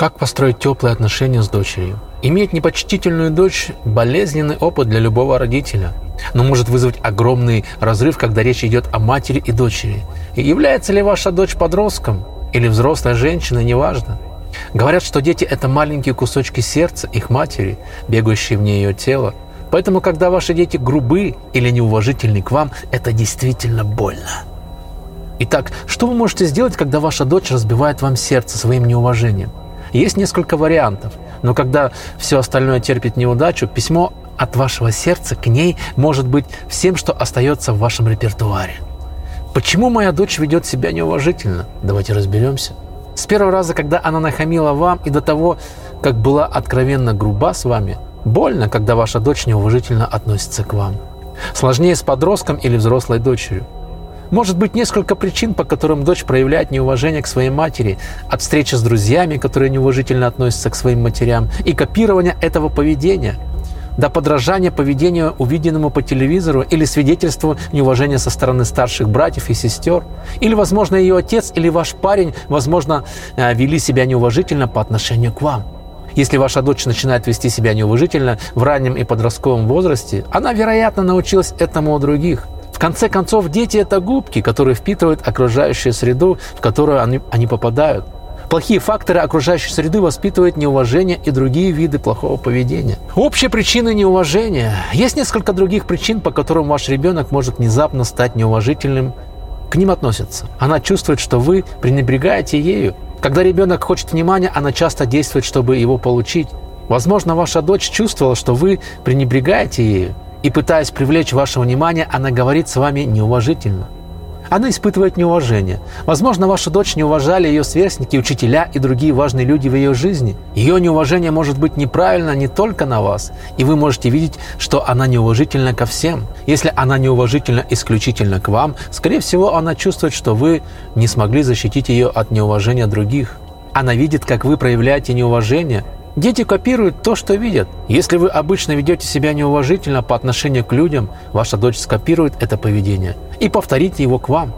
Как построить теплые отношения с дочерью? Иметь непочтительную дочь – болезненный опыт для любого родителя, но может вызвать огромный разрыв, когда речь идет о матери и дочери. И является ли ваша дочь подростком или взрослая женщина, неважно. Говорят, что дети – это маленькие кусочки сердца их матери, бегающие вне ее тела. Поэтому, когда ваши дети грубы или неуважительны к вам, это действительно больно. Итак, что вы можете сделать, когда ваша дочь разбивает вам сердце своим неуважением? Есть несколько вариантов, но когда все остальное терпит неудачу, письмо от вашего сердца к ней может быть всем, что остается в вашем репертуаре. Почему моя дочь ведет себя неуважительно? Давайте разберемся. С первого раза, когда она нахамила вам и до того, как была откровенно груба с вами, больно, когда ваша дочь неуважительно относится к вам. Сложнее с подростком или взрослой дочерью. Может быть несколько причин, по которым дочь проявляет неуважение к своей матери, от встречи с друзьями, которые неуважительно относятся к своим матерям, и копирования этого поведения, до подражания поведению, увиденному по телевизору, или свидетельству неуважения со стороны старших братьев и сестер, или, возможно, ее отец или ваш парень, возможно, э, вели себя неуважительно по отношению к вам. Если ваша дочь начинает вести себя неуважительно в раннем и подростковом возрасте, она, вероятно, научилась этому у других – конце концов, дети – это губки, которые впитывают окружающую среду, в которую они, они попадают. Плохие факторы окружающей среды воспитывают неуважение и другие виды плохого поведения. Общие причины неуважения. Есть несколько других причин, по которым ваш ребенок может внезапно стать неуважительным. К ним относятся. Она чувствует, что вы пренебрегаете ею. Когда ребенок хочет внимания, она часто действует, чтобы его получить. Возможно, ваша дочь чувствовала, что вы пренебрегаете ею и пытаясь привлечь ваше внимание, она говорит с вами неуважительно. Она испытывает неуважение. Возможно, ваша дочь не уважали ее сверстники, учителя и другие важные люди в ее жизни. Ее неуважение может быть неправильно не только на вас, и вы можете видеть, что она неуважительна ко всем. Если она неуважительна исключительно к вам, скорее всего, она чувствует, что вы не смогли защитить ее от неуважения других. Она видит, как вы проявляете неуважение, Дети копируют то, что видят. Если вы обычно ведете себя неуважительно по отношению к людям, ваша дочь скопирует это поведение и повторит его к вам.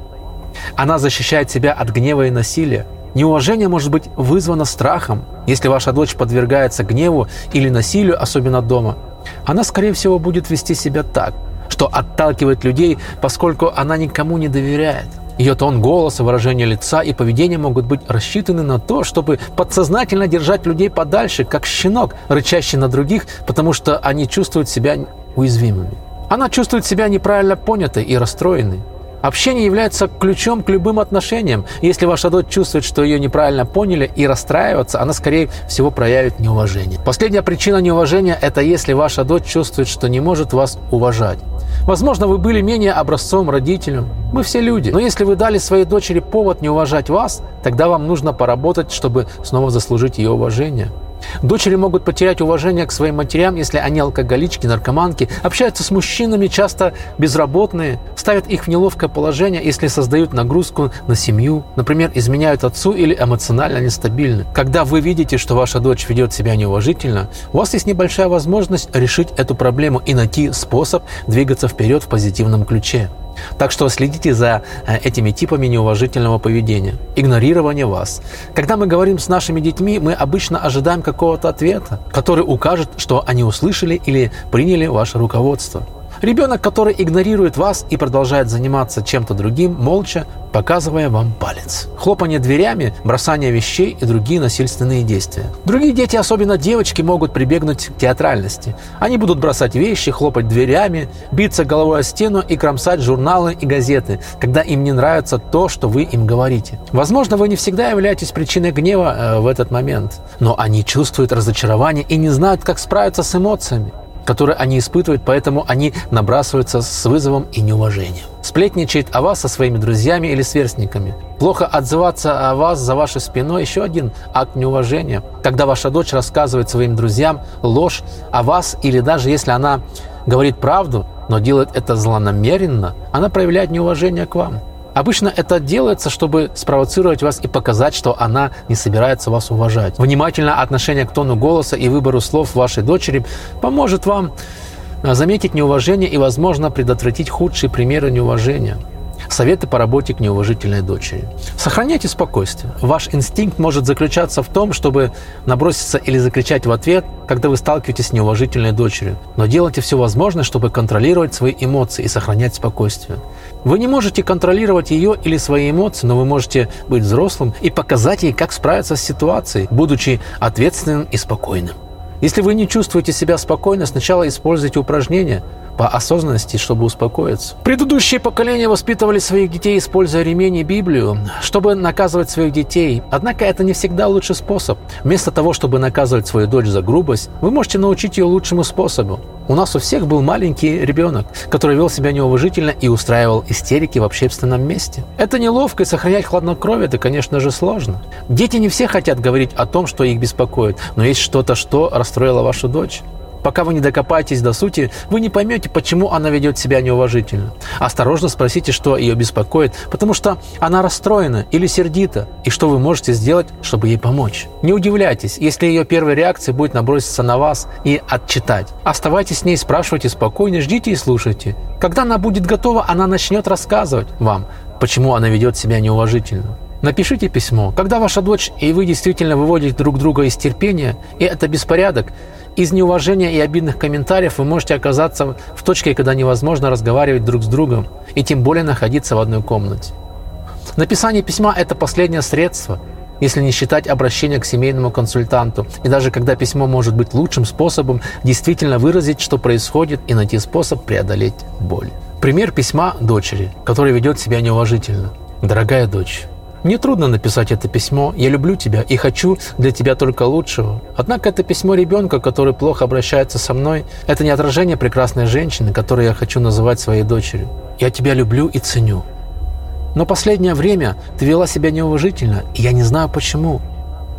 Она защищает себя от гнева и насилия. Неуважение может быть вызвано страхом. Если ваша дочь подвергается гневу или насилию, особенно дома, она, скорее всего, будет вести себя так, что отталкивает людей, поскольку она никому не доверяет. Ее тон голоса, выражение лица и поведение могут быть рассчитаны на то, чтобы подсознательно держать людей подальше, как щенок, рычащий на других, потому что они чувствуют себя уязвимыми. Она чувствует себя неправильно понятой и расстроенной. Общение является ключом к любым отношениям. Если ваша дочь чувствует, что ее неправильно поняли и расстраиваться, она, скорее всего, проявит неуважение. Последняя причина неуважения – это если ваша дочь чувствует, что не может вас уважать. Возможно, вы были менее образцовым родителем. Мы все люди. Но если вы дали своей дочери повод не уважать вас, тогда вам нужно поработать, чтобы снова заслужить ее уважение. Дочери могут потерять уважение к своим матерям, если они алкоголички, наркоманки, общаются с мужчинами, часто безработные, ставят их в неловкое положение, если создают нагрузку на семью, например, изменяют отцу или эмоционально нестабильны. Когда вы видите, что ваша дочь ведет себя неуважительно, у вас есть небольшая возможность решить эту проблему и найти способ двигаться вперед в позитивном ключе. Так что следите за э, этими типами неуважительного поведения. Игнорирование вас. Когда мы говорим с нашими детьми, мы обычно ожидаем какого-то ответа, который укажет, что они услышали или приняли ваше руководство. Ребенок, который игнорирует вас и продолжает заниматься чем-то другим, молча показывая вам палец. Хлопание дверями, бросание вещей и другие насильственные действия. Другие дети, особенно девочки, могут прибегнуть к театральности. Они будут бросать вещи, хлопать дверями, биться головой о стену и кромсать журналы и газеты, когда им не нравится то, что вы им говорите. Возможно, вы не всегда являетесь причиной гнева э, в этот момент, но они чувствуют разочарование и не знают, как справиться с эмоциями которые они испытывают, поэтому они набрасываются с вызовом и неуважением. Сплетничает о вас со своими друзьями или сверстниками. Плохо отзываться о вас за вашей спиной – еще один акт неуважения. Когда ваша дочь рассказывает своим друзьям ложь о вас, или даже если она говорит правду, но делает это злонамеренно, она проявляет неуважение к вам – Обычно это делается, чтобы спровоцировать вас и показать, что она не собирается вас уважать. Внимательное отношение к тону голоса и выбору слов вашей дочери поможет вам а, заметить неуважение и, возможно, предотвратить худшие примеры неуважения. Советы по работе к неуважительной дочери. Сохраняйте спокойствие. Ваш инстинкт может заключаться в том, чтобы наброситься или закричать в ответ, когда вы сталкиваетесь с неуважительной дочерью. Но делайте все возможное, чтобы контролировать свои эмоции и сохранять спокойствие. Вы не можете контролировать ее или свои эмоции, но вы можете быть взрослым и показать ей, как справиться с ситуацией, будучи ответственным и спокойным. Если вы не чувствуете себя спокойно, сначала используйте упражнения по осознанности, чтобы успокоиться. Предыдущие поколения воспитывали своих детей, используя ремень и Библию, чтобы наказывать своих детей. Однако это не всегда лучший способ. Вместо того, чтобы наказывать свою дочь за грубость, вы можете научить ее лучшему способу. У нас у всех был маленький ребенок, который вел себя неуважительно и устраивал истерики в общественном месте. Это неловко, и сохранять хладнокровие – это, конечно же, сложно. Дети не все хотят говорить о том, что их беспокоит, но есть что-то, что расстроило вашу дочь. Пока вы не докопаетесь до сути, вы не поймете, почему она ведет себя неуважительно. Осторожно спросите, что ее беспокоит, потому что она расстроена или сердита, и что вы можете сделать, чтобы ей помочь. Не удивляйтесь, если ее первой реакцией будет наброситься на вас и отчитать. Оставайтесь с ней, спрашивайте спокойно, ждите и слушайте. Когда она будет готова, она начнет рассказывать вам, почему она ведет себя неуважительно. Напишите письмо. Когда ваша дочь и вы действительно выводите друг друга из терпения, и это беспорядок, из неуважения и обидных комментариев вы можете оказаться в точке, когда невозможно разговаривать друг с другом, и тем более находиться в одной комнате. Написание письма – это последнее средство, если не считать обращение к семейному консультанту. И даже когда письмо может быть лучшим способом действительно выразить, что происходит, и найти способ преодолеть боль. Пример письма дочери, которая ведет себя неуважительно. «Дорогая дочь, мне трудно написать это письмо. Я люблю тебя и хочу для тебя только лучшего. Однако это письмо ребенка, который плохо обращается со мной, это не отражение прекрасной женщины, которую я хочу называть своей дочерью. Я тебя люблю и ценю. Но последнее время ты вела себя неуважительно, и я не знаю почему.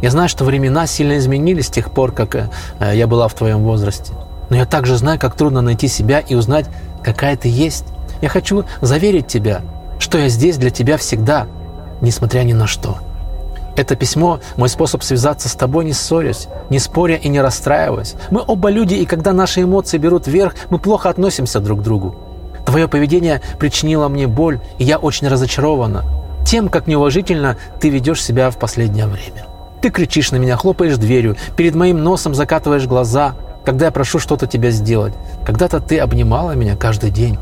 Я знаю, что времена сильно изменились с тех пор, как э, я была в твоем возрасте. Но я также знаю, как трудно найти себя и узнать, какая ты есть. Я хочу заверить тебя, что я здесь для тебя всегда – несмотря ни на что. Это письмо – мой способ связаться с тобой, не ссорясь, не споря и не расстраиваясь. Мы оба люди, и когда наши эмоции берут вверх, мы плохо относимся друг к другу. Твое поведение причинило мне боль, и я очень разочарована тем, как неуважительно ты ведешь себя в последнее время. Ты кричишь на меня, хлопаешь дверью, перед моим носом закатываешь глаза, когда я прошу что-то тебя сделать. Когда-то ты обнимала меня каждый день.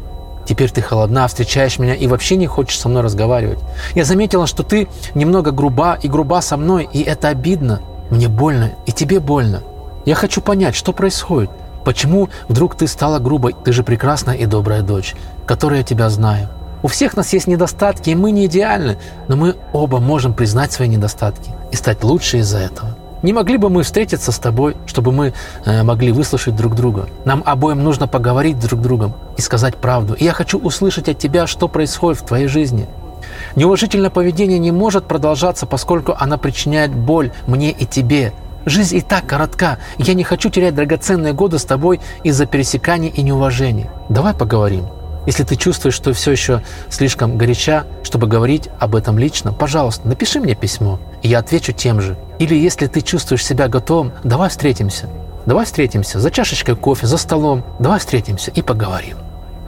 Теперь ты холодна, встречаешь меня и вообще не хочешь со мной разговаривать. Я заметила, что ты немного груба и груба со мной, и это обидно. Мне больно, и тебе больно. Я хочу понять, что происходит. Почему вдруг ты стала грубой? Ты же прекрасная и добрая дочь, которой я тебя знаю. У всех нас есть недостатки, и мы не идеальны, но мы оба можем признать свои недостатки и стать лучше из-за этого. Не могли бы мы встретиться с тобой, чтобы мы э, могли выслушать друг друга? Нам обоим нужно поговорить друг с другом и сказать правду. И я хочу услышать от тебя, что происходит в твоей жизни. Неуважительное поведение не может продолжаться, поскольку она причиняет боль мне и тебе. Жизнь и так коротка. Я не хочу терять драгоценные годы с тобой из-за пересеканий и неуважения. Давай поговорим. Если ты чувствуешь, что все еще слишком горяча, чтобы говорить об этом лично, пожалуйста, напиши мне письмо, и я отвечу тем же. Или если ты чувствуешь себя готовым, давай встретимся. Давай встретимся за чашечкой кофе, за столом. Давай встретимся и поговорим.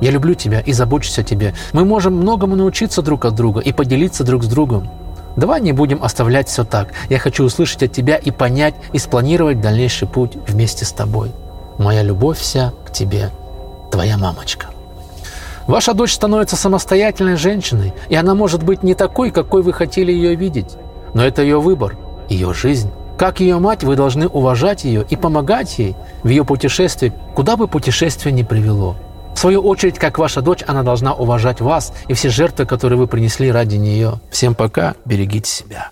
Я люблю тебя и забочусь о тебе. Мы можем многому научиться друг от друга и поделиться друг с другом. Давай не будем оставлять все так. Я хочу услышать от тебя и понять, и спланировать дальнейший путь вместе с тобой. Моя любовь вся к тебе, твоя мамочка. Ваша дочь становится самостоятельной женщиной, и она может быть не такой, какой вы хотели ее видеть. Но это ее выбор, ее жизнь. Как ее мать, вы должны уважать ее и помогать ей в ее путешествии, куда бы путешествие ни привело. В свою очередь, как ваша дочь, она должна уважать вас и все жертвы, которые вы принесли ради нее. Всем пока, берегите себя.